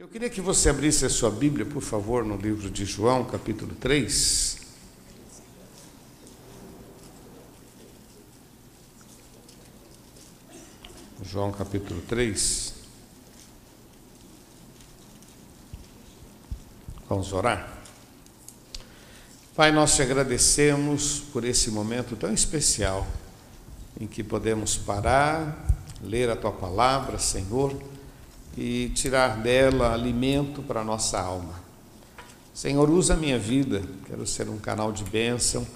Eu queria que você abrisse a sua Bíblia, por favor, no livro de João, capítulo 3. João, capítulo 3. Vamos orar? Pai, nós te agradecemos por esse momento tão especial em que podemos parar, ler a tua palavra, Senhor e tirar dela alimento para a nossa alma. Senhor, usa a minha vida, quero ser um canal de bênção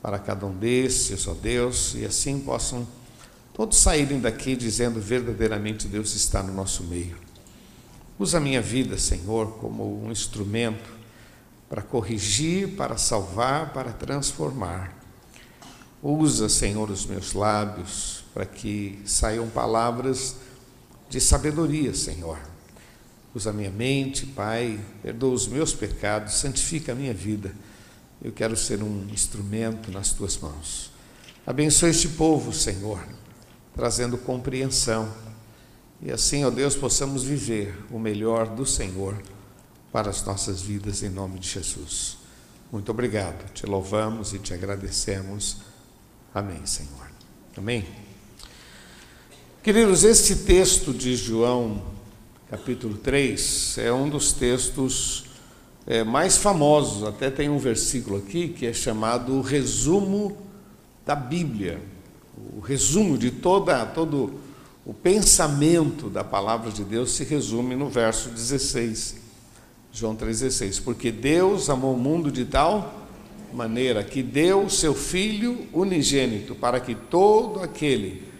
para cada um desses, ó Deus, e assim possam todos saírem daqui dizendo verdadeiramente Deus está no nosso meio. Usa a minha vida, Senhor, como um instrumento para corrigir, para salvar, para transformar. Usa, Senhor, os meus lábios para que saiam palavras de sabedoria, Senhor. Usa a minha mente, Pai, perdoa os meus pecados, santifica a minha vida. Eu quero ser um instrumento nas tuas mãos. Abençoa este povo, Senhor, trazendo compreensão. E assim, ó Deus, possamos viver o melhor do Senhor para as nossas vidas, em nome de Jesus. Muito obrigado. Te louvamos e te agradecemos. Amém, Senhor. Amém. Queridos, este texto de João, capítulo 3, é um dos textos é, mais famosos. Até tem um versículo aqui que é chamado o resumo da Bíblia, o resumo de toda, todo o pensamento da palavra de Deus se resume no verso 16, João 3,16. Porque Deus amou o mundo de tal maneira que deu seu Filho unigênito para que todo aquele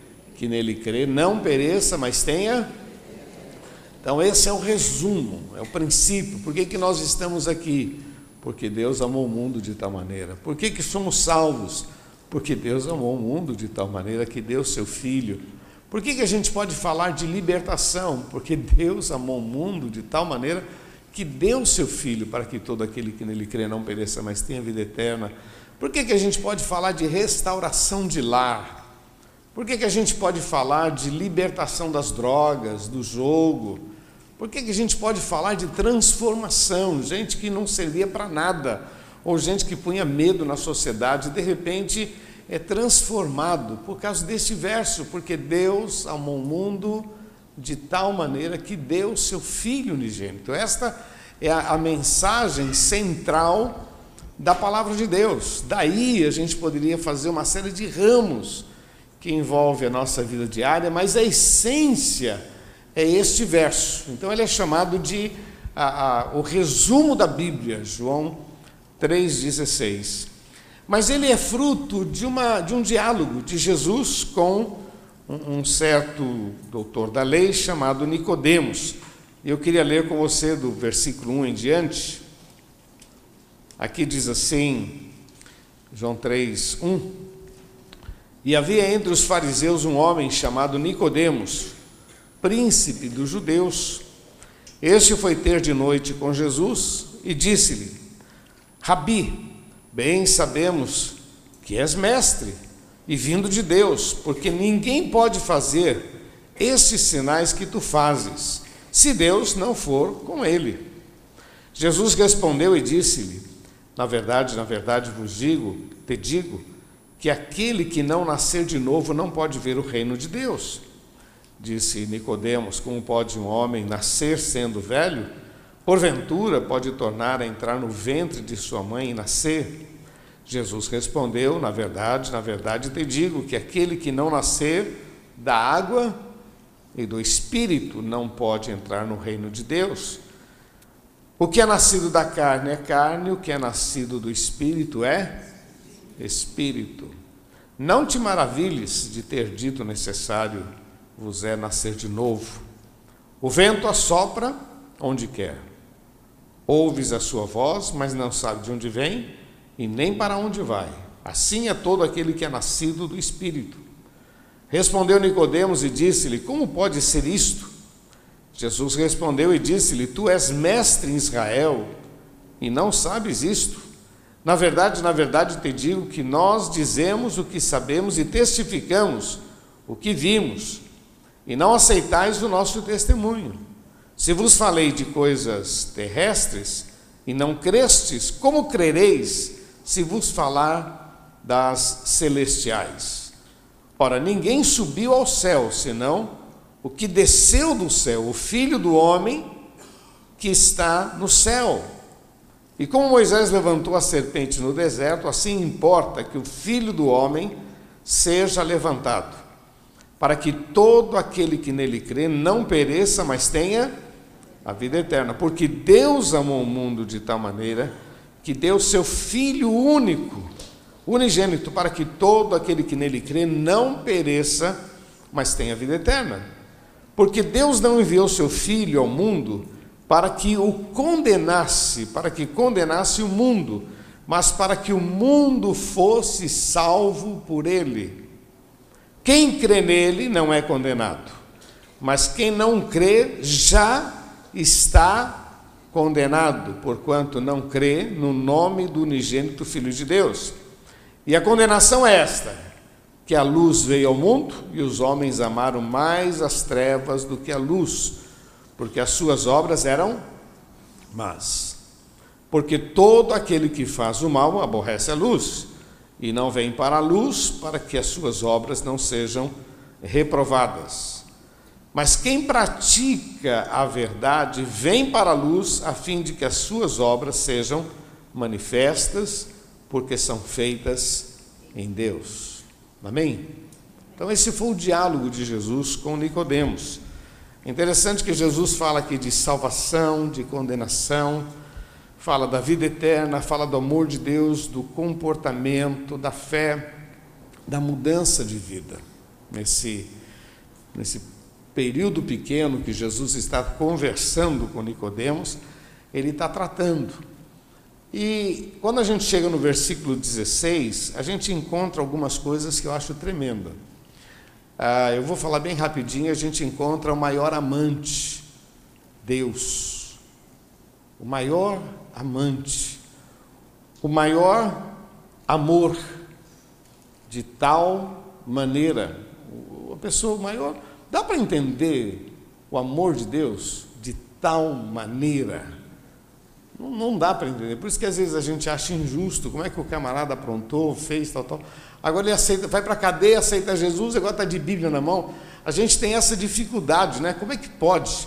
que nele crê não pereça, mas tenha. Então, esse é o resumo, é o princípio. Por que, que nós estamos aqui? Porque Deus amou o mundo de tal maneira. Por que, que somos salvos? Porque Deus amou o mundo de tal maneira que deu seu Filho. Por que, que a gente pode falar de libertação? Porque Deus amou o mundo de tal maneira que deu seu Filho para que todo aquele que nele crê não pereça, mas tenha vida eterna. Por que, que a gente pode falar de restauração de lar? Por que, que a gente pode falar de libertação das drogas, do jogo? Por que, que a gente pode falar de transformação? Gente que não servia para nada, ou gente que punha medo na sociedade, de repente é transformado por causa deste verso, porque Deus amou o mundo de tal maneira que deu seu Filho unigênito. Esta é a, a mensagem central da palavra de Deus. Daí a gente poderia fazer uma série de ramos que envolve a nossa vida diária, mas a essência é este verso. Então ele é chamado de a, a, o resumo da Bíblia, João 3,16. Mas ele é fruto de, uma, de um diálogo de Jesus com um, um certo doutor da lei chamado Nicodemos. Eu queria ler com você do versículo 1 em diante. Aqui diz assim, João 3, 1. E havia entre os fariseus um homem chamado Nicodemos, príncipe dos judeus. Este foi ter de noite com Jesus e disse-lhe: Rabi, bem sabemos que és mestre e vindo de Deus, porque ninguém pode fazer esses sinais que tu fazes, se Deus não for com ele. Jesus respondeu e disse-lhe: Na verdade, na verdade vos digo, te digo, que aquele que não nascer de novo não pode ver o reino de Deus. Disse Nicodemos: Como pode um homem nascer sendo velho? Porventura pode tornar a entrar no ventre de sua mãe e nascer? Jesus respondeu: Na verdade, na verdade te digo que aquele que não nascer da água e do espírito não pode entrar no reino de Deus. O que é nascido da carne é carne, o que é nascido do espírito é espírito. Não te maravilhes de ter dito necessário vos é nascer de novo. O vento assopra onde quer. Ouves a sua voz, mas não sabe de onde vem e nem para onde vai. Assim é todo aquele que é nascido do Espírito. Respondeu Nicodemos e disse-lhe: Como pode ser isto? Jesus respondeu e disse-lhe: Tu és mestre em Israel e não sabes isto? Na verdade, na verdade te digo que nós dizemos o que sabemos e testificamos o que vimos, e não aceitais o nosso testemunho. Se vos falei de coisas terrestres e não crestes, como crereis se vos falar das celestiais? Ora, ninguém subiu ao céu, senão o que desceu do céu, o Filho do homem que está no céu. E como Moisés levantou a serpente no deserto, assim importa que o Filho do homem seja levantado, para que todo aquele que nele crê não pereça, mas tenha a vida eterna. Porque Deus amou o mundo de tal maneira que deu seu Filho único, unigênito, para que todo aquele que nele crê não pereça, mas tenha a vida eterna. Porque Deus não enviou seu Filho ao mundo para que o condenasse, para que condenasse o mundo, mas para que o mundo fosse salvo por ele. Quem crê nele não é condenado, mas quem não crê já está condenado, porquanto não crê no nome do unigênito Filho de Deus. E a condenação é esta: que a luz veio ao mundo e os homens amaram mais as trevas do que a luz porque as suas obras eram más. Porque todo aquele que faz o mal aborrece a luz e não vem para a luz para que as suas obras não sejam reprovadas. Mas quem pratica a verdade vem para a luz a fim de que as suas obras sejam manifestas, porque são feitas em Deus. Amém? Então esse foi o diálogo de Jesus com Nicodemos. Interessante que Jesus fala aqui de salvação, de condenação, fala da vida eterna, fala do amor de Deus, do comportamento, da fé, da mudança de vida. Nesse, nesse período pequeno que Jesus está conversando com Nicodemos, ele está tratando. E quando a gente chega no versículo 16, a gente encontra algumas coisas que eu acho tremenda. Ah, eu vou falar bem rapidinho, a gente encontra o maior amante, Deus. O maior amante, o maior amor, de tal maneira, a pessoa maior, dá para entender o amor de Deus de tal maneira? Não, não dá para entender. Por isso que às vezes a gente acha injusto, como é que o camarada aprontou, fez, tal, tal. Agora ele aceita, vai para a cadeia, aceita Jesus, agora está de Bíblia na mão. A gente tem essa dificuldade, né? Como é que pode?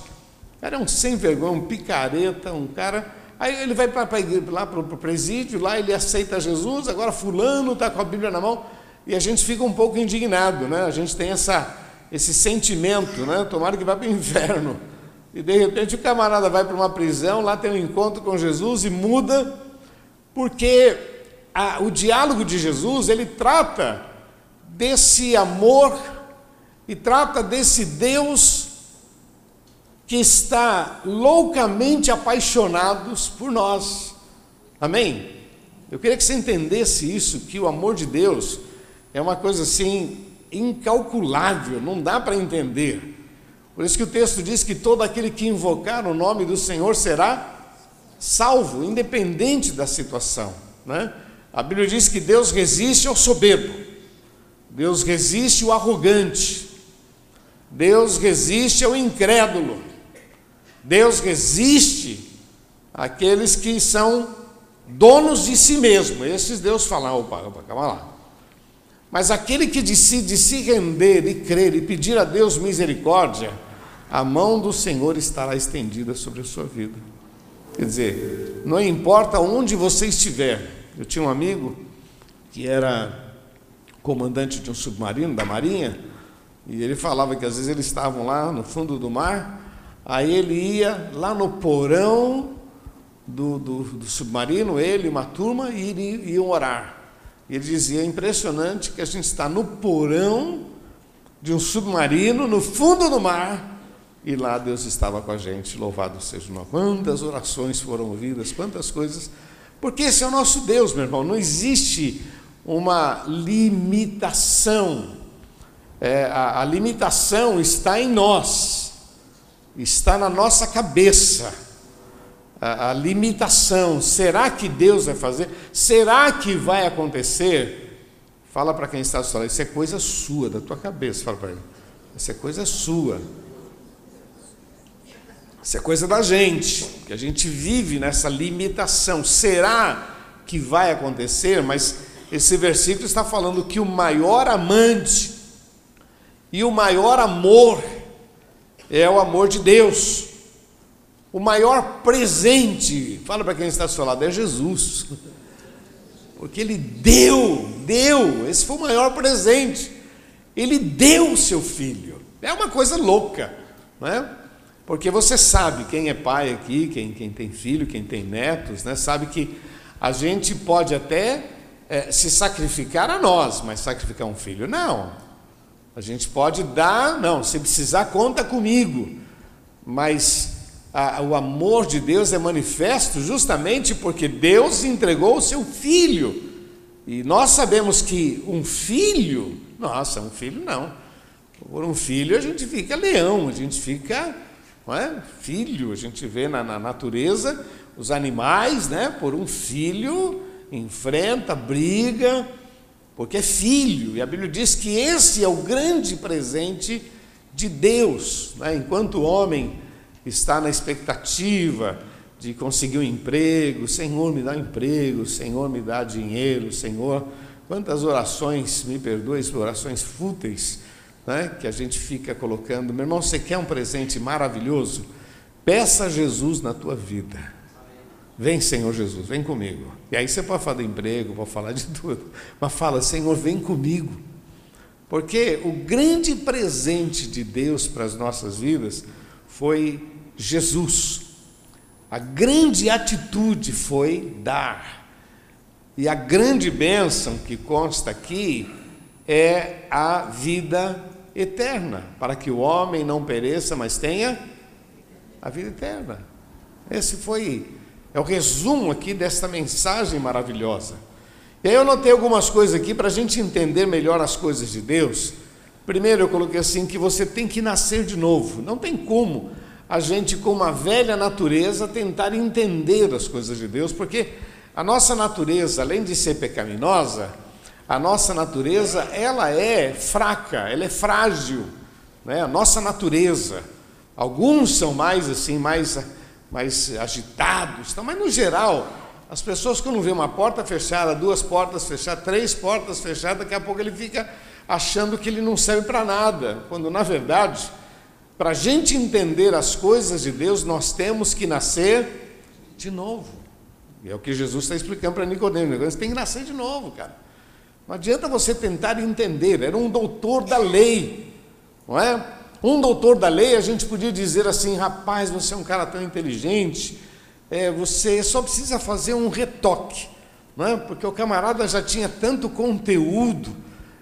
O cara é um sem vergonha, um picareta, um cara. Aí ele vai para lá para o presídio, lá ele aceita Jesus, agora fulano está com a Bíblia na mão, e a gente fica um pouco indignado, né? A gente tem essa, esse sentimento, né? Tomara que vá para o inferno. E de repente o camarada vai para uma prisão, lá tem um encontro com Jesus e muda, porque a, o diálogo de Jesus, ele trata desse amor e trata desse Deus que está loucamente apaixonados por nós. Amém? Eu queria que você entendesse isso, que o amor de Deus é uma coisa assim incalculável, não dá para entender. Por isso que o texto diz que todo aquele que invocar o nome do Senhor será salvo, independente da situação, né? A Bíblia diz que Deus resiste ao soberbo, Deus resiste ao arrogante, Deus resiste ao incrédulo, Deus resiste àqueles que são donos de si mesmo. Esses Deus fala, opa, opa, calma lá. Mas aquele que decide se render e crer e pedir a Deus misericórdia, a mão do Senhor estará estendida sobre a sua vida. Quer dizer, não importa onde você estiver, eu tinha um amigo que era comandante de um submarino da Marinha, e ele falava que às vezes eles estavam lá no fundo do mar, aí ele ia lá no porão do, do, do submarino, ele e uma turma, e iam orar. Ele dizia: é impressionante que a gente está no porão de um submarino, no fundo do mar, e lá Deus estava com a gente, louvado seja o nome. Quantas orações foram ouvidas, quantas coisas porque esse é o nosso Deus, meu irmão. Não existe uma limitação. É, a, a limitação está em nós, está na nossa cabeça. A, a limitação. Será que Deus vai fazer? Será que vai acontecer? Fala para quem está falando, isso é coisa sua, da tua cabeça. Fala para ele, isso é coisa sua. Isso é coisa da gente, que a gente vive nessa limitação. Será que vai acontecer? Mas esse versículo está falando que o maior amante e o maior amor é o amor de Deus. O maior presente, fala para quem está ao seu lado, é Jesus. Porque ele deu, deu, esse foi o maior presente. Ele deu o seu filho. É uma coisa louca, não é? Porque você sabe, quem é pai aqui, quem, quem tem filho, quem tem netos, né, sabe que a gente pode até é, se sacrificar a nós, mas sacrificar um filho, não. A gente pode dar, não, se precisar, conta comigo. Mas a, o amor de Deus é manifesto justamente porque Deus entregou o seu filho. E nós sabemos que um filho, nossa, um filho não. Por um filho a gente fica leão, a gente fica é? filho, a gente vê na, na natureza os animais, né? Por um filho enfrenta, briga, porque é filho. E a Bíblia diz que esse é o grande presente de Deus. Né? Enquanto o homem está na expectativa de conseguir um emprego, Senhor me dá um emprego, Senhor me dá dinheiro, Senhor. Quantas orações, me perdoe, orações fúteis, né, que a gente fica colocando. Meu irmão, você quer um presente maravilhoso? Peça a Jesus na tua vida. Vem, Senhor Jesus, vem comigo. E aí você pode falar de emprego, pode falar de tudo, mas fala, Senhor, vem comigo. Porque o grande presente de Deus para as nossas vidas foi Jesus. A grande atitude foi dar. E a grande bênção que consta aqui é a vida eterna, para que o homem não pereça, mas tenha a vida eterna. Esse foi é o resumo aqui desta mensagem maravilhosa. E aí eu notei algumas coisas aqui para a gente entender melhor as coisas de Deus. Primeiro eu coloquei assim que você tem que nascer de novo. Não tem como a gente, com uma velha natureza, tentar entender as coisas de Deus, porque a nossa natureza, além de ser pecaminosa, a nossa natureza ela é fraca, ela é frágil, né? A nossa natureza. Alguns são mais assim, mais mais agitados, então, mas no geral, as pessoas quando vê uma porta fechada, duas portas fechadas, três portas fechadas, daqui a pouco ele fica achando que ele não serve para nada, quando na verdade, para a gente entender as coisas de Deus, nós temos que nascer de novo. E é o que Jesus está explicando para Nicodemo. Você tem que nascer de novo, cara. Não adianta você tentar entender. Era um doutor da lei, não é? Um doutor da lei, a gente podia dizer assim: rapaz, você é um cara tão inteligente, é, você só precisa fazer um retoque, não é? porque o camarada já tinha tanto conteúdo,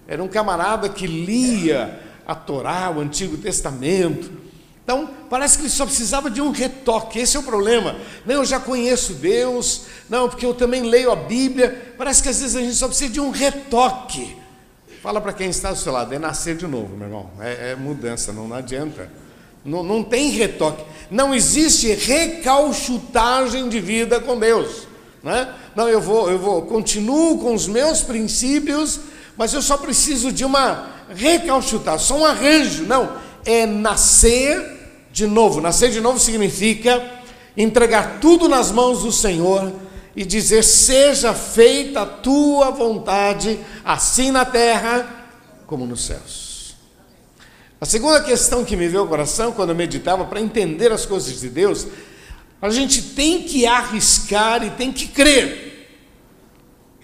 era um camarada que lia a Torá, o Antigo Testamento. Então, parece que ele só precisava de um retoque, esse é o problema. Não, eu já conheço Deus, não, porque eu também leio a Bíblia. Parece que às vezes a gente só precisa de um retoque. Fala para quem está do seu lado, é nascer de novo, meu irmão. É, é mudança, não, não adianta. Não, não tem retoque. Não existe recalchutagem de vida com Deus. Né? Não, eu vou, eu vou, continuo com os meus princípios, mas eu só preciso de uma recalchutagem, só um arranjo. Não, é nascer de novo. Nascer de novo significa entregar tudo nas mãos do Senhor e dizer: Seja feita a tua vontade, assim na terra como nos céus. A segunda questão que me veio ao coração quando eu meditava para entender as coisas de Deus, a gente tem que arriscar e tem que crer.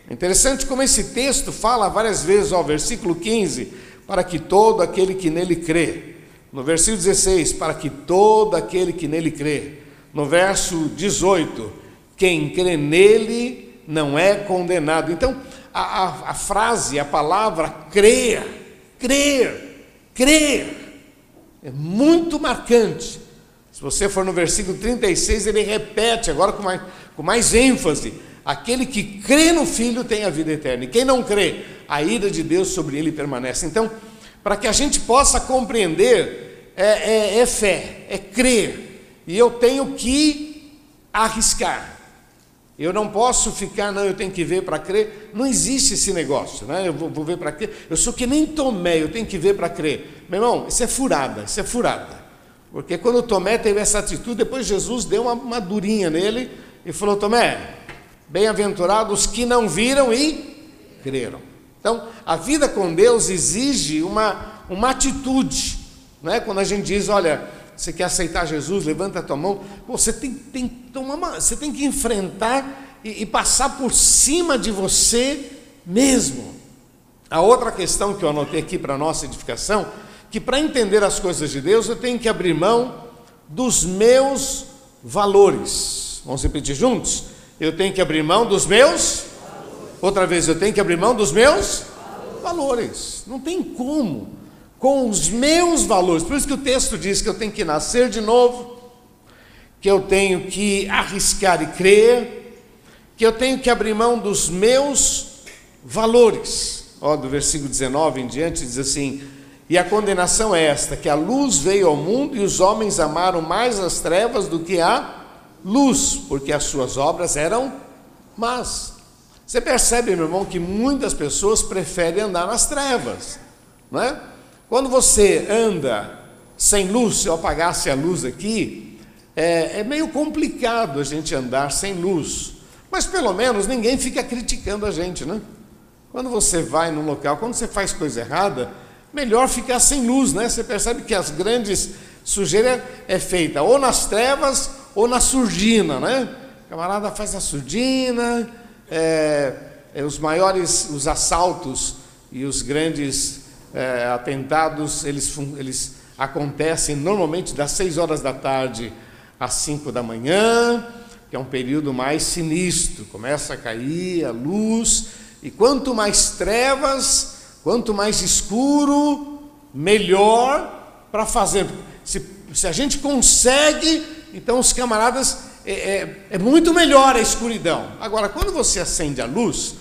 É interessante como esse texto fala várias vezes, ó, versículo 15, para que todo aquele que nele crê. No versículo 16, para que todo aquele que nele crê. No verso 18, quem crê nele não é condenado. Então, a, a, a frase, a palavra crer, crer, crer, é muito marcante. Se você for no versículo 36, ele repete agora com mais, com mais ênfase: aquele que crê no Filho tem a vida eterna, e quem não crê, a ira de Deus sobre ele permanece. Então, para que a gente possa compreender, é, é, é fé, é crer, e eu tenho que arriscar. Eu não posso ficar, não, eu tenho que ver para crer. Não existe esse negócio, né? Eu vou, vou ver para crer. Eu sou que nem Tomé, eu tenho que ver para crer. Meu irmão, isso é furada, isso é furada. Porque quando Tomé teve essa atitude, depois Jesus deu uma, uma durinha nele e falou: Tomé, bem-aventurados que não viram e creram. Então, a vida com Deus exige uma, uma atitude. Não é? Quando a gente diz, olha, você quer aceitar Jesus, levanta a tua mão, você tem, tem, tomar uma, você tem que enfrentar e, e passar por cima de você mesmo. A outra questão que eu anotei aqui para nossa edificação, que para entender as coisas de Deus eu tenho que abrir mão dos meus valores. Vamos repetir juntos? Eu tenho que abrir mão dos meus. Outra vez, eu tenho que abrir mão dos meus valores. Não tem como. Com os meus valores. Por isso que o texto diz que eu tenho que nascer de novo, que eu tenho que arriscar e crer, que eu tenho que abrir mão dos meus valores. Ó, do versículo 19 em diante diz assim: E a condenação é esta, que a luz veio ao mundo e os homens amaram mais as trevas do que a luz, porque as suas obras eram más. Você percebe, meu irmão, que muitas pessoas preferem andar nas trevas, não é? Quando você anda sem luz, se eu apagasse a luz aqui, é, é meio complicado a gente andar sem luz, mas pelo menos ninguém fica criticando a gente, né? Quando você vai num local, quando você faz coisa errada, melhor ficar sem luz, né? Você percebe que as grandes sujeiras é feita ou nas trevas ou na surdina, né? O camarada faz a surdina, é, é, os maiores, os assaltos e os grandes é, atentados, eles, eles acontecem normalmente das 6 horas da tarde às 5 da manhã, que é um período mais sinistro, começa a cair a luz, e quanto mais trevas, quanto mais escuro, melhor para fazer. Se, se a gente consegue, então os camaradas é, é, é, muito melhor a escuridão. Agora, quando você acende a luz,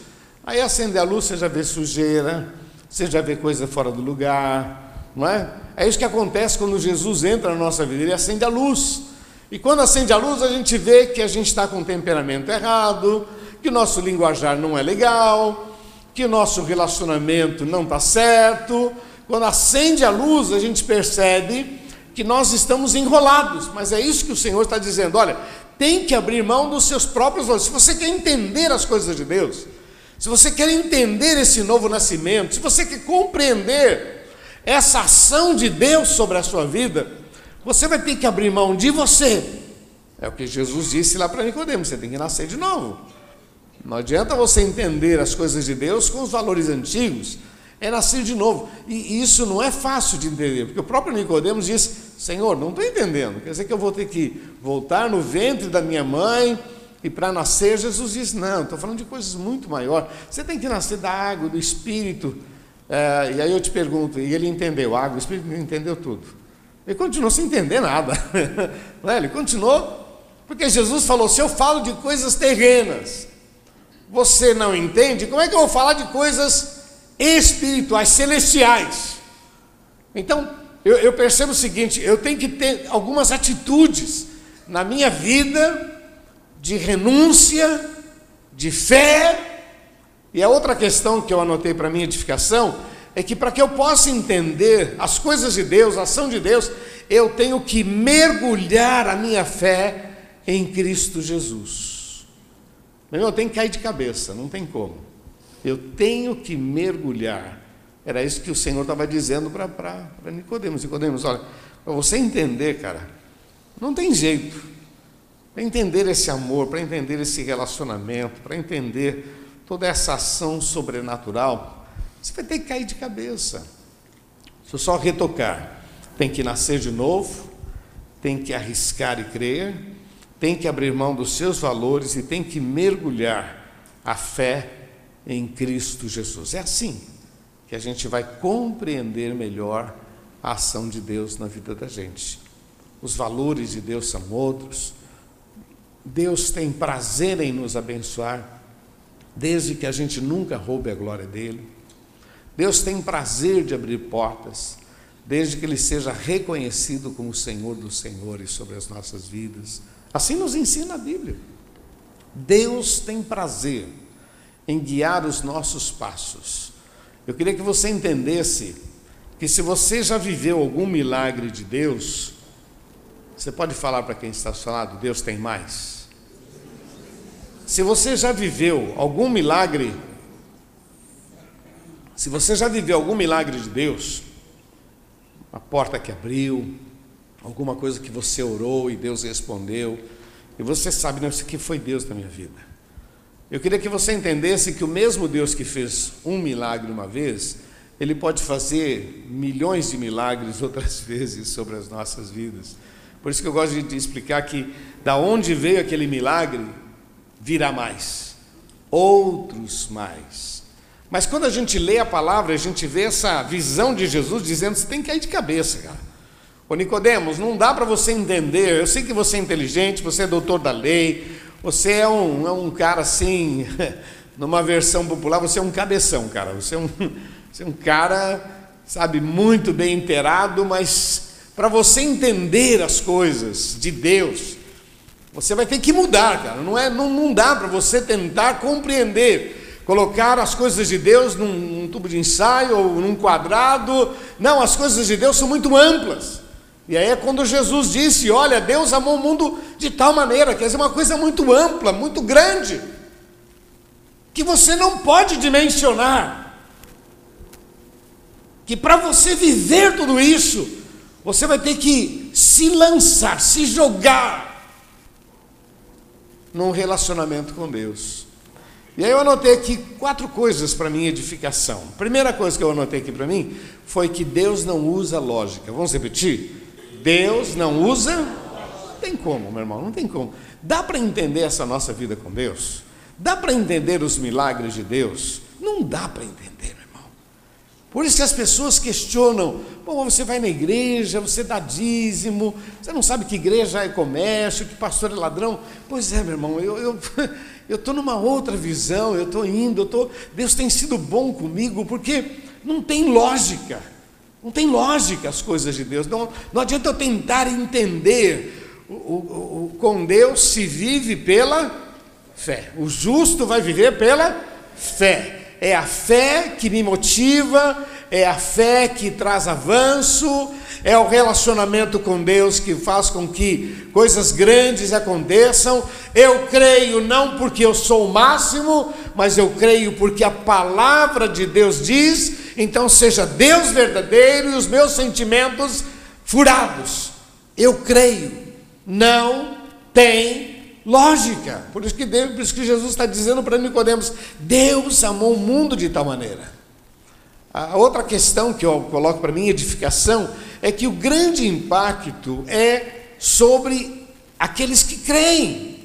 aí acende a luz, você já vê sujeira, você já vê coisa fora do lugar, não é? É isso que acontece quando Jesus entra na nossa vida, ele acende a luz. E quando acende a luz, a gente vê que a gente está com o temperamento errado, que o nosso linguajar não é legal, que o nosso relacionamento não está certo. Quando acende a luz, a gente percebe que nós estamos enrolados, mas é isso que o Senhor está dizendo: olha, tem que abrir mão dos seus próprios valores. Se você quer entender as coisas de Deus, se você quer entender esse novo nascimento, se você quer compreender essa ação de Deus sobre a sua vida, você vai ter que abrir mão de você. É o que Jesus disse lá para Nicodemos, você tem que nascer de novo. Não adianta você entender as coisas de Deus com os valores antigos, é nascer de novo. E isso não é fácil de entender, porque o próprio Nicodemos diz: Senhor, não estou entendendo. Quer dizer que eu vou ter que voltar no ventre da minha mãe e para nascer? Jesus diz: Não, estou falando de coisas muito maiores. Você tem que nascer da água, do Espírito. É, e aí eu te pergunto, e ele entendeu água, o Espírito entendeu tudo. Ele continuou sem entender nada. É? Ele continuou, porque Jesus falou: se eu falo de coisas terrenas, você não entende, como é que eu vou falar de coisas espirituais, celestiais? Então, eu, eu percebo o seguinte: eu tenho que ter algumas atitudes na minha vida de renúncia, de fé. E a outra questão que eu anotei para minha edificação é que para que eu possa entender as coisas de Deus, a ação de Deus, eu tenho que mergulhar a minha fé em Cristo Jesus. Meu irmão, eu tenho que cair de cabeça, não tem como. Eu tenho que mergulhar. Era isso que o Senhor estava dizendo para Nicodemos. Nicodemos, olha, para você entender, cara, não tem jeito. Para entender esse amor, para entender esse relacionamento, para entender toda essa ação sobrenatural, você vai ter que cair de cabeça. Se eu só retocar, tem que nascer de novo, tem que arriscar e crer, tem que abrir mão dos seus valores e tem que mergulhar a fé em Cristo Jesus. É assim que a gente vai compreender melhor a ação de Deus na vida da gente. Os valores de Deus são outros. Deus tem prazer em nos abençoar, desde que a gente nunca roube a glória dele. Deus tem prazer de abrir portas, desde que ele seja reconhecido como Senhor dos Senhores sobre as nossas vidas. Assim nos ensina a Bíblia. Deus tem prazer em guiar os nossos passos eu queria que você entendesse que se você já viveu algum milagre de Deus, Você pode falar para quem está lado: Deus tem mais? Se você já viveu algum milagre, se você já viveu algum milagre de Deus, uma porta que abriu, alguma coisa que você orou e Deus respondeu, e você sabe, não, isso aqui foi Deus na minha vida. Eu queria que você entendesse que o mesmo Deus que fez um milagre uma vez, ele pode fazer milhões de milagres outras vezes sobre as nossas vidas. Por isso que eu gosto de explicar que da onde veio aquele milagre, virá mais, outros mais. Mas quando a gente lê a palavra, a gente vê essa visão de Jesus dizendo: você tem que ir de cabeça, cara. Ô Nicodemos, não dá para você entender. Eu sei que você é inteligente, você é doutor da lei, você é um, é um cara assim, numa versão popular, você é um cabeção, cara. Você é um, você é um cara, sabe, muito bem inteirado, mas para você entender as coisas de Deus, você vai ter que mudar, cara. Não, é, não, não dá para você tentar compreender, colocar as coisas de Deus num, num tubo de ensaio ou num quadrado. Não, as coisas de Deus são muito amplas. E aí é quando Jesus disse: Olha, Deus amou o mundo de tal maneira, quer dizer, uma coisa muito ampla, muito grande, que você não pode dimensionar. Que para você viver tudo isso, você vai ter que se lançar, se jogar num relacionamento com Deus. E aí eu anotei aqui quatro coisas para minha edificação. Primeira coisa que eu anotei aqui para mim foi que Deus não usa lógica. Vamos repetir? Deus não usa? Não tem como, meu irmão, não tem como. Dá para entender essa nossa vida com Deus? Dá para entender os milagres de Deus? Não dá para entender, meu irmão. Por isso que as pessoas questionam: bom, você vai na igreja, você dá dízimo, você não sabe que igreja é comércio, que pastor é ladrão. Pois é, meu irmão, eu. eu eu estou numa outra visão, eu estou indo, eu tô, Deus tem sido bom comigo, porque não tem lógica. Não tem lógica as coisas de Deus. Não, não adianta eu tentar entender. O, o, o, com Deus se vive pela fé. O justo vai viver pela fé. É a fé que me motiva, é a fé que traz avanço, é o relacionamento com Deus que faz com que coisas grandes aconteçam. Eu creio não porque eu sou o máximo, mas eu creio porque a palavra de Deus diz então seja Deus verdadeiro e os meus sentimentos furados. Eu creio, não tem lógica. Por isso que, Deus, por isso que Jesus está dizendo para Nicodemos: Deus amou o mundo de tal maneira. A outra questão que eu coloco para mim, edificação, é que o grande impacto é sobre aqueles que creem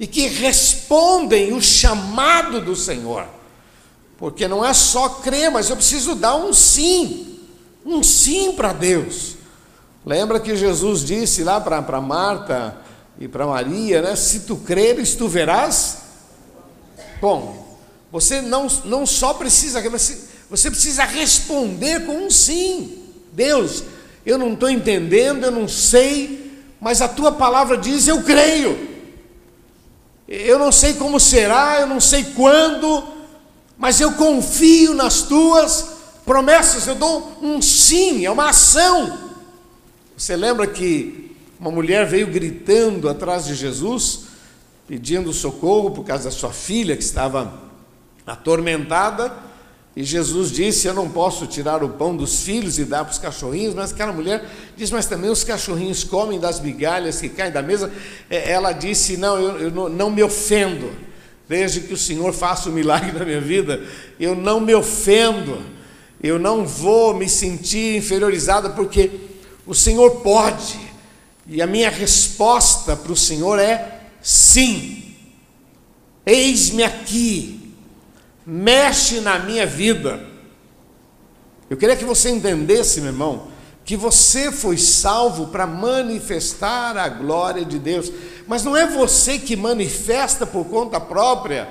e que respondem o chamado do Senhor. Porque não é só crer, mas eu preciso dar um sim, um sim para Deus. Lembra que Jesus disse lá para Marta e para Maria, né? Se tu creres, tu verás. Bom, você não, não só precisa, você, você precisa responder com um sim. Deus, eu não estou entendendo, eu não sei, mas a tua palavra diz: eu creio. Eu não sei como será, eu não sei quando, mas eu confio nas tuas promessas, eu dou um sim, é uma ação. Você lembra que uma mulher veio gritando atrás de Jesus, pedindo socorro por causa da sua filha que estava atormentada, e Jesus disse: Eu não posso tirar o pão dos filhos e dar para os cachorrinhos, mas aquela mulher diz: Mas também os cachorrinhos comem das migalhas que caem da mesa. É, ela disse: Não, eu, eu não me ofendo desde que o Senhor faça o um milagre na minha vida, eu não me ofendo, eu não vou me sentir inferiorizada, porque o Senhor pode, e a minha resposta para o Senhor é sim. Eis-me aqui, mexe na minha vida. Eu queria que você entendesse, meu irmão, que você foi salvo para manifestar a glória de Deus. Mas não é você que manifesta por conta própria,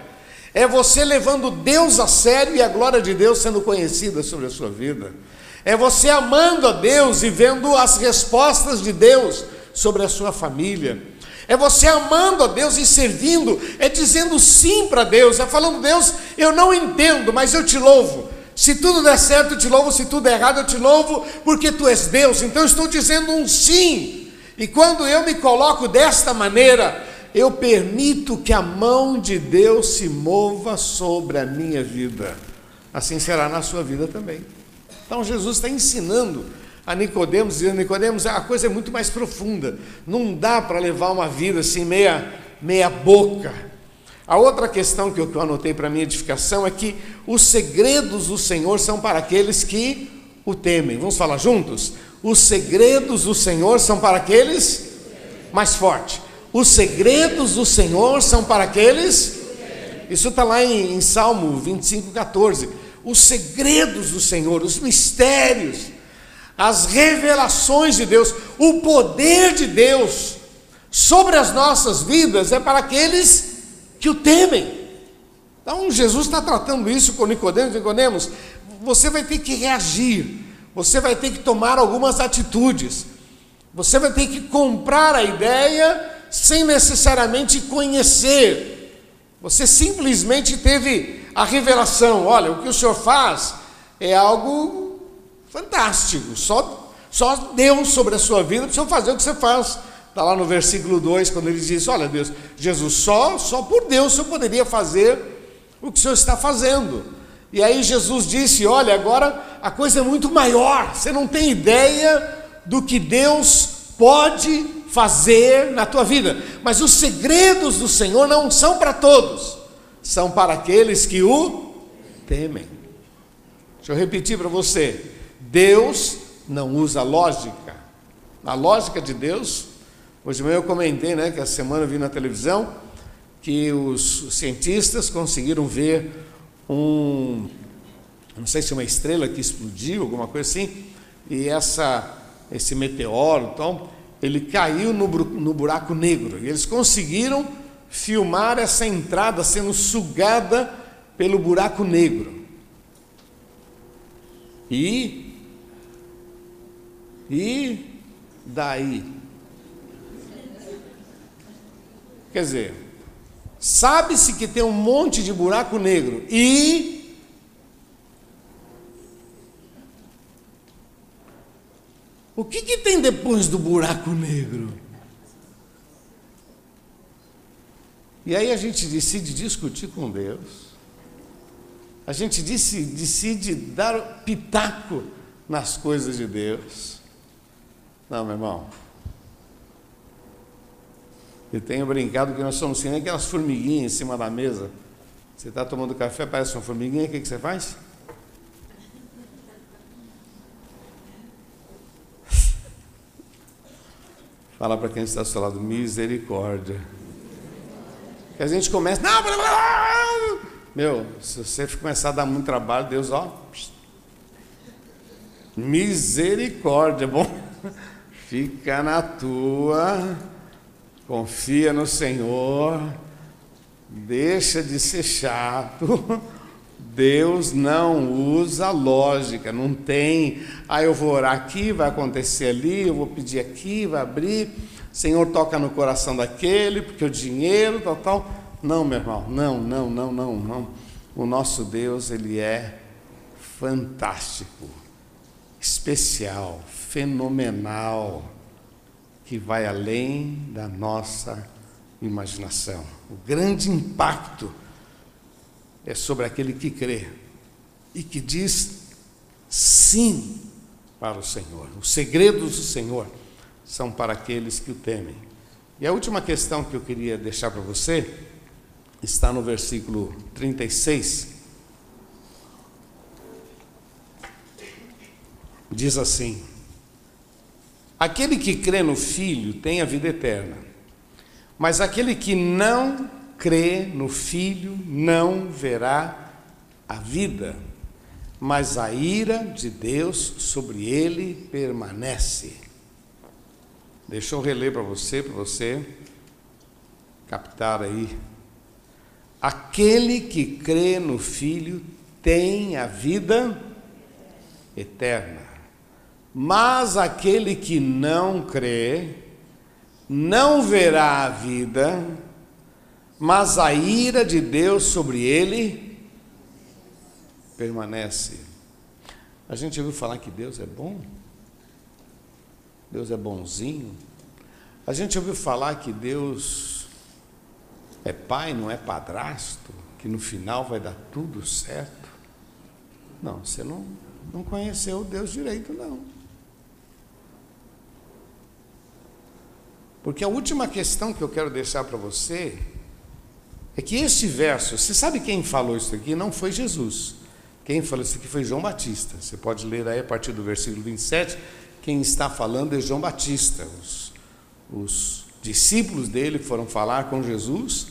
é você levando Deus a sério e a glória de Deus sendo conhecida sobre a sua vida. É você amando a Deus e vendo as respostas de Deus sobre a sua família. É você amando a Deus e servindo, é dizendo sim para Deus, é falando, Deus, eu não entendo, mas eu te louvo. Se tudo der certo, eu te louvo, se tudo der errado, eu te louvo, porque tu és Deus. Então eu estou dizendo um sim E quando eu me coloco desta maneira, eu permito que a mão de Deus se mova sobre a minha vida. Assim será na sua vida também. Então Jesus está ensinando a Nicodemos, dizendo, Nicodemos, a coisa é muito mais profunda. Não dá para levar uma vida assim meia, meia boca. A outra questão que eu, que eu anotei para minha edificação é que os segredos do Senhor são para aqueles que o temem. Vamos falar juntos? Os segredos do Senhor são para aqueles mais forte. Os segredos do Senhor são para aqueles. Isso está lá em, em Salmo 25, 14. Os segredos do Senhor, os mistérios, as revelações de Deus, o poder de Deus sobre as nossas vidas é para aqueles que o temem. Então Jesus está tratando isso com Nicodemos, Nicodemos, você vai ter que reagir, você vai ter que tomar algumas atitudes, você vai ter que comprar a ideia sem necessariamente conhecer. Você simplesmente teve a revelação: olha, o que o senhor faz é algo fantástico, só, só Deus sobre a sua vida senhor fazer o que você faz. Está lá no versículo 2, quando ele diz: Olha, Deus, Jesus, só, só por Deus senhor poderia fazer o que o senhor está fazendo. E aí Jesus disse: Olha, agora a coisa é muito maior, você não tem ideia do que Deus pode fazer na tua vida. Mas os segredos do Senhor não são para todos, são para aqueles que o temem. Deixa eu repetir para você: Deus não usa lógica. A lógica de Deus Hoje mesmo eu comentei, né, que a semana eu vi na televisão que os cientistas conseguiram ver um, não sei se uma estrela que explodiu, alguma coisa assim, e essa, esse meteoro, então, ele caiu no, no buraco negro. E eles conseguiram filmar essa entrada sendo sugada pelo buraco negro. E e daí Quer dizer, sabe-se que tem um monte de buraco negro e O que, que tem depois do buraco negro? E aí a gente decide discutir com Deus. A gente decide, decide dar pitaco nas coisas de Deus. Não, meu irmão. Eu tenho brincado que nós somos assim, nem aquelas formiguinhas em cima da mesa. Você está tomando café, parece uma formiguinha, o que, que você faz? Fala para quem está ao seu lado, misericórdia. Que a gente começa, não, blá, blá, meu, se você começar a dar muito trabalho, Deus, ó, misericórdia, bom, fica na tua confia no Senhor, deixa de ser chato. Deus não usa lógica, não tem, ah, eu vou orar aqui, vai acontecer ali, eu vou pedir aqui, vai abrir, Senhor toca no coração daquele, porque o dinheiro, tal, tal. Não, meu irmão, não, não, não, não, não. O nosso Deus, ele é fantástico, especial, fenomenal que vai além da nossa imaginação. O grande impacto é sobre aquele que crê e que diz sim para o Senhor. Os segredos do Senhor são para aqueles que o temem. E a última questão que eu queria deixar para você está no versículo 36. Diz assim: Aquele que crê no Filho tem a vida eterna, mas aquele que não crê no Filho não verá a vida, mas a ira de Deus sobre ele permanece. Deixa eu reler para você, para você captar aí. Aquele que crê no Filho tem a vida eterna. Mas aquele que não crê, não verá a vida, mas a ira de Deus sobre ele permanece. A gente ouviu falar que Deus é bom, Deus é bonzinho. A gente ouviu falar que Deus é pai, não é padrasto, que no final vai dar tudo certo. Não, você não, não conheceu Deus direito, não. Porque a última questão que eu quero deixar para você é que este verso, você sabe quem falou isso aqui? Não foi Jesus. Quem falou isso aqui foi João Batista. Você pode ler aí a partir do versículo 27. Quem está falando é João Batista. Os, os discípulos dele foram falar com Jesus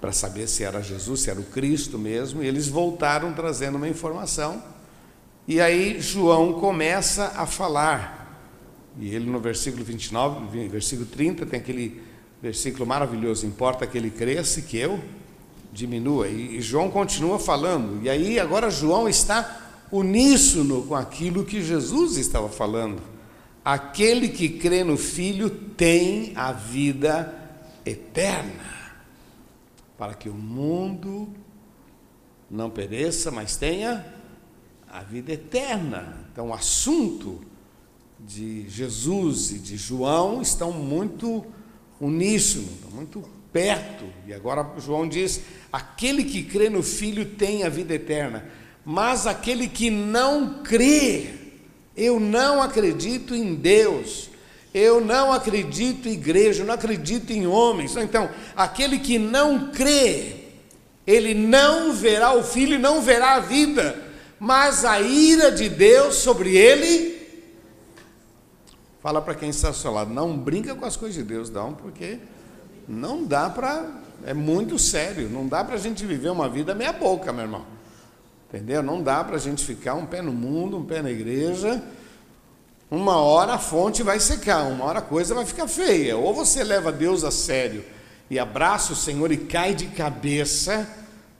para saber se era Jesus, se era o Cristo mesmo, e eles voltaram trazendo uma informação. E aí João começa a falar. E ele no versículo 29, versículo 30, tem aquele versículo maravilhoso: importa que ele cresça e que eu diminua. E, João continua falando. E aí agora João está uníssono com aquilo que Jesus estava falando. Aquele que crê no Filho tem a vida eterna, para que o mundo não pereça, mas tenha a vida eterna. Então, o assunto de Jesus e de João estão muito uníssono, muito perto. E agora João diz: aquele que crê no Filho tem a vida eterna, mas aquele que não crê, eu não acredito em Deus. Eu não acredito em igreja, eu não acredito em homens. Então, aquele que não crê, ele não verá o filho e não verá a vida, mas a ira de Deus sobre ele Fala para quem está ao seu lado, não brinca com as coisas de Deus, não, porque não dá para. É muito sério, não dá para a gente viver uma vida meia boca, meu irmão. Entendeu? Não dá para a gente ficar um pé no mundo, um pé na igreja. Uma hora a fonte vai secar, uma hora a coisa vai ficar feia. Ou você leva Deus a sério e abraça o Senhor e cai de cabeça,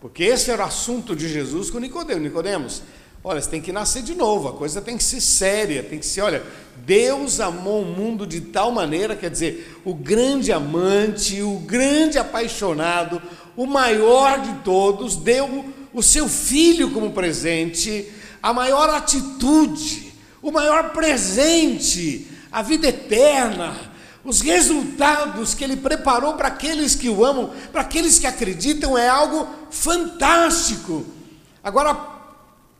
porque esse era o assunto de Jesus com Nicodemos. Nicodemos, Olha, você tem que nascer de novo, a coisa tem que ser séria, tem que ser, olha, Deus amou o mundo de tal maneira, quer dizer, o grande amante, o grande apaixonado, o maior de todos, deu o seu filho como presente, a maior atitude, o maior presente, a vida eterna, os resultados que ele preparou para aqueles que o amam, para aqueles que acreditam, é algo fantástico. Agora,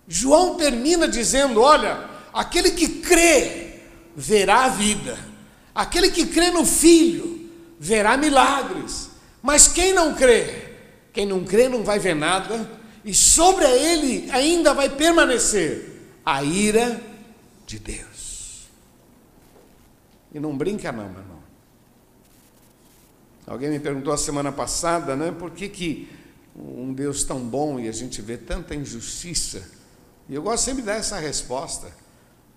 João termina dizendo: olha, aquele que crê verá a vida, aquele que crê no Filho verá milagres, mas quem não crê, quem não crê não vai ver nada, e sobre ele ainda vai permanecer a ira de Deus. E não brinca, não, meu irmão. Alguém me perguntou a semana passada, né, por que, que um Deus tão bom e a gente vê tanta injustiça e eu gosto sempre de dar essa resposta.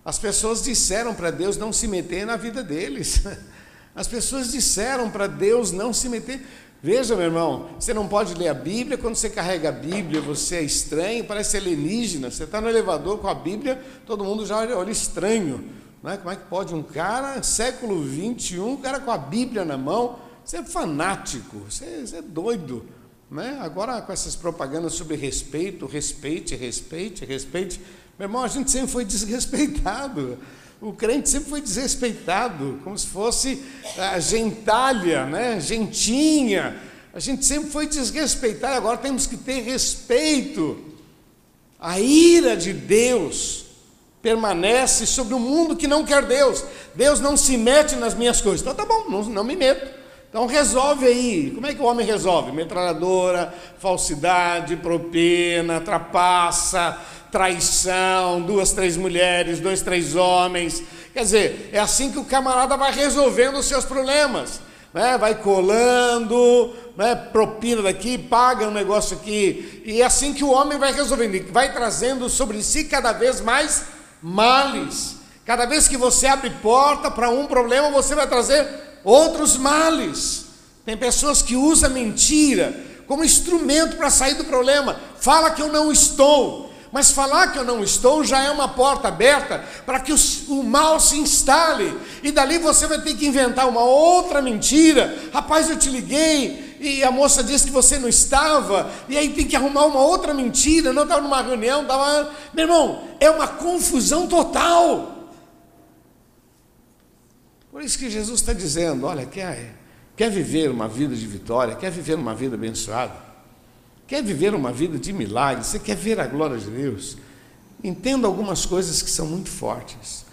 As pessoas disseram para Deus não se meter na vida deles. As pessoas disseram para Deus não se meter. Veja, meu irmão, você não pode ler a Bíblia, quando você carrega a Bíblia, você é estranho, parece alienígena. Você está no elevador com a Bíblia, todo mundo já olha, estranho. Né? Como é que pode um cara, século 21, um cara com a Bíblia na mão, você é fanático, você, você é doido. Né? Agora, com essas propagandas sobre respeito, respeite, respeite, respeite. Meu irmão, a gente sempre foi desrespeitado. O crente sempre foi desrespeitado, como se fosse a gentalha, né? gentinha. A gente sempre foi desrespeitado, agora temos que ter respeito. A ira de Deus permanece sobre o mundo que não quer Deus. Deus não se mete nas minhas coisas. Então tá bom, não, não me meto. Então resolve aí. Como é que o homem resolve? Metralhadora, falsidade, propina, trapaça, traição, duas, três mulheres, dois, três homens. Quer dizer, é assim que o camarada vai resolvendo os seus problemas. Né? Vai colando, né? propina daqui, paga um negócio aqui. E é assim que o homem vai resolvendo, vai trazendo sobre si cada vez mais males. Cada vez que você abre porta para um problema, você vai trazer outros males. Tem pessoas que usam mentira como instrumento para sair do problema. Fala que eu não estou, mas falar que eu não estou já é uma porta aberta para que o, o, mal se instale. E dali você vai ter que inventar uma outra mentira. Rapaz, eu te liguei e a moça disse que você não estava, e aí tem que arrumar uma outra mentira. Não estava numa reunião, estava. Meu irmão, é uma confusão total. Por isso que Jesus está dizendo: olha, quer, quer viver uma vida de vitória, quer viver uma vida abençoada, quer viver uma vida de milagre, você quer ver a glória de Deus? Entenda algumas coisas que são muito fortes.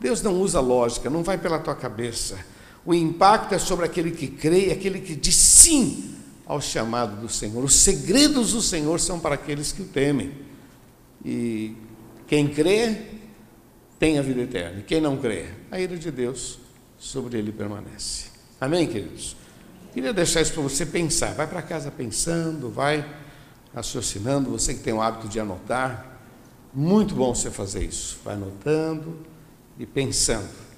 Deus não usa lógica, não vai pela tua cabeça. O impacto é sobre aquele que crê, aquele que diz sim ao chamado do Senhor. Os segredos do Senhor são para aqueles que o temem. E quem crê tem a vida eterna. E quem não crê, a ira de Deus sobre ele permanece. Amém, queridos? Queria deixar isso para você pensar. Vai para casa pensando, vai raciocinando. Você que tem o hábito de anotar, muito bom você fazer isso. Vai anotando e pensando.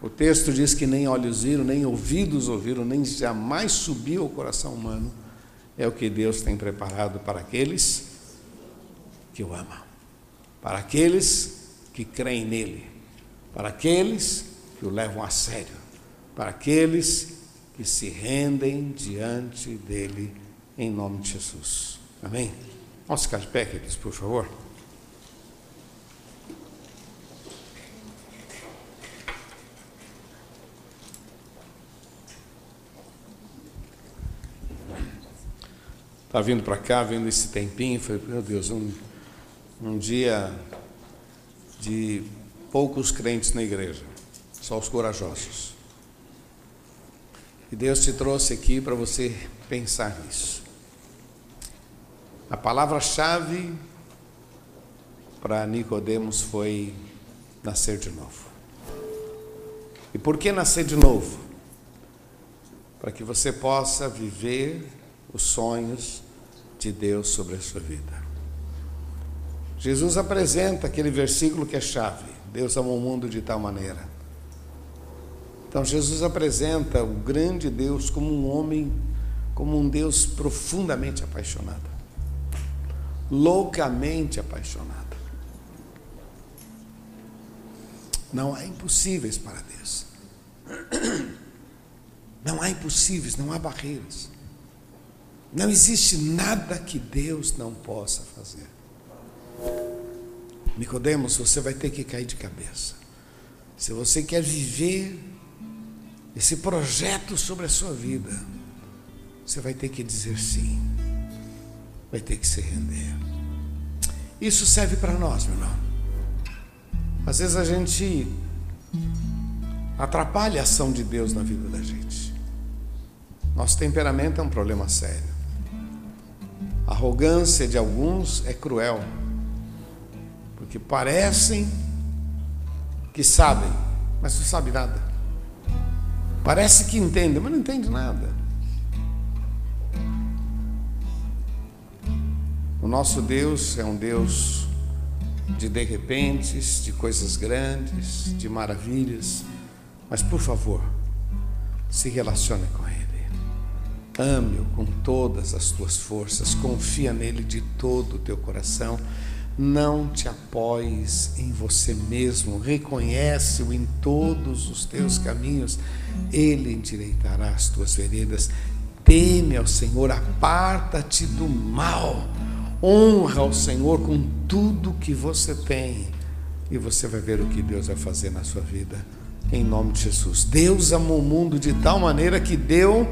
O texto diz que nem olhos viram, nem ouvidos ouviram, nem jamais subiu ao coração humano. É o que Deus tem preparado para aqueles que o amam, para aqueles que creem nele, para aqueles que o levam a sério, para aqueles que se rendem diante dele, em nome de Jesus. Amém? Vamos ficar de pé, queridos, por favor. Está vindo para cá, vendo esse tempinho, falei, meu Deus, um, um dia de poucos crentes na igreja, só os corajosos. E Deus te trouxe aqui para você pensar nisso. A palavra-chave para Nicodemos foi nascer de novo. E por que nascer de novo? Para que você possa viver os sonhos de Deus sobre a sua vida. Jesus apresenta aquele versículo que é chave. Deus amou o mundo de tal maneira. Então Jesus apresenta o grande Deus como um homem, como um Deus profundamente apaixonado. Loucamente apaixonado. Não há impossíveis para Deus. Não há impossíveis, não há barreiras. Não existe nada que Deus não possa fazer. Nicodemos, você vai ter que cair de cabeça. Se você quer viver esse projeto sobre a sua vida, você vai ter que dizer sim. Vai ter que se render. Isso serve para nós, meu irmão. Às vezes a gente atrapalha a ação de Deus na vida da gente. Nosso temperamento é um problema sério. A arrogância de alguns é cruel, porque parecem que sabem, mas não sabem nada. Parece que entendem, mas não entende nada. O nosso Deus é um Deus de de repentes, de coisas grandes, de maravilhas, mas por favor, se relacione com Ele. Ame-o com todas as tuas forças, confia nele de todo o teu coração. Não te apoies em você mesmo, reconhece-o em todos os teus caminhos, ele endireitará as tuas veredas. Teme ao Senhor, aparta-te do mal, honra ao Senhor com tudo que você tem, e você vai ver o que Deus vai fazer na sua vida, em nome de Jesus. Deus amou o mundo de tal maneira que deu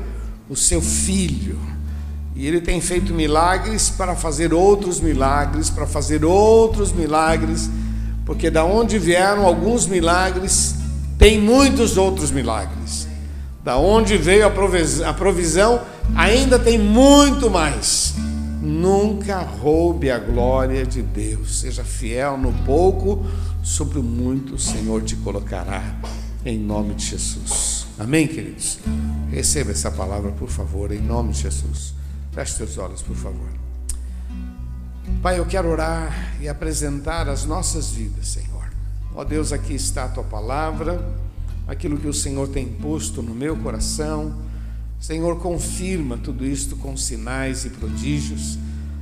o seu filho. E ele tem feito milagres para fazer outros milagres, para fazer outros milagres, porque da onde vieram alguns milagres, tem muitos outros milagres. Da onde veio a provisão, ainda tem muito mais. Nunca roube a glória de Deus. Seja fiel no pouco, sobre o muito o Senhor te colocará, em nome de Jesus. Amém, queridos? Receba essa palavra, por favor, em nome de Jesus. Feche seus olhos, por favor. Pai, eu quero orar e apresentar as nossas vidas, Senhor. Ó Deus, aqui está a tua palavra, aquilo que o Senhor tem posto no meu coração. Senhor, confirma tudo isto com sinais e prodígios.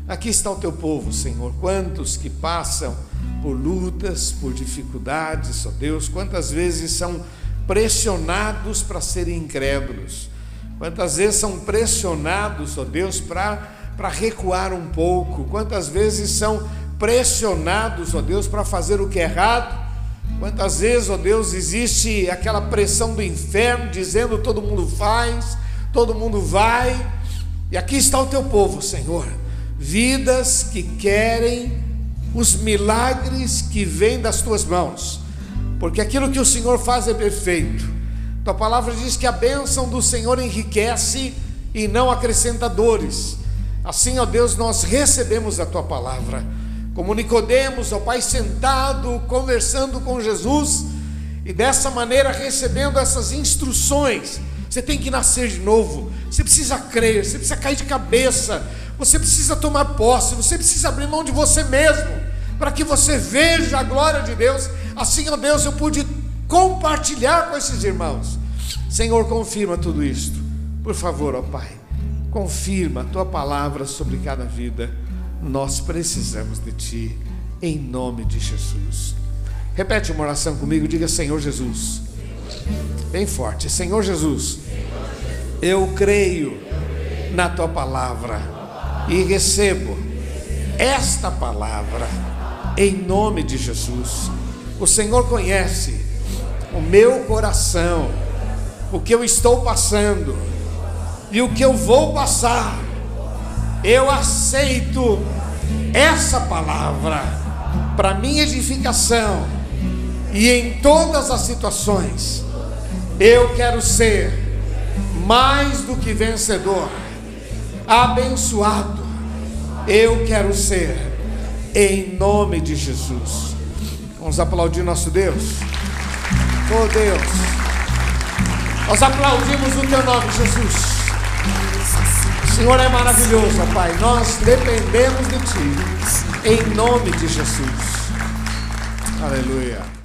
Aqui está o teu povo, Senhor. Quantos que passam por lutas, por dificuldades, ó Deus, quantas vezes são pressionados para serem incrédulos. Quantas vezes são pressionados, ó Deus, para recuar um pouco. Quantas vezes são pressionados, ó Deus, para fazer o que é errado, Quantas vezes, ó Deus, existe aquela pressão do inferno dizendo todo mundo faz, todo mundo vai, e aqui está o teu povo, Senhor, vidas que querem os milagres que vêm das tuas mãos, porque aquilo que o Senhor faz é perfeito. Tua palavra diz que a bênção do Senhor enriquece e não acrescenta dores. Assim, ó Deus, nós recebemos a tua palavra como Nicodemos, ó Pai, sentado, conversando com Jesus, e dessa maneira recebendo essas instruções. Você tem que nascer de novo, você precisa crer, você precisa cair de cabeça, você precisa tomar posse, você precisa abrir mão de você mesmo, para que você veja a glória de Deus. Assim, ó Deus, eu pude compartilhar com esses irmãos. Senhor, confirma tudo isto, por favor, ó Pai, confirma a tua palavra sobre cada vida nós precisamos de Ti, em nome de Jesus. Repete uma oração comigo, diga Senhor Jesus. Bem forte, Senhor Jesus, eu creio na Tua palavra e recebo esta palavra em nome de Jesus. O Senhor conhece o meu coração, o que eu estou passando e o que eu vou passar eu aceito essa palavra para minha edificação e em todas as situações. Eu quero ser mais do que vencedor, abençoado. Eu quero ser em nome de Jesus. Vamos aplaudir nosso Deus. Oh Deus, nós aplaudimos o teu nome, Jesus. Senhor é maravilhoso, Pai. Nós dependemos de Ti. Em nome de Jesus. Aleluia.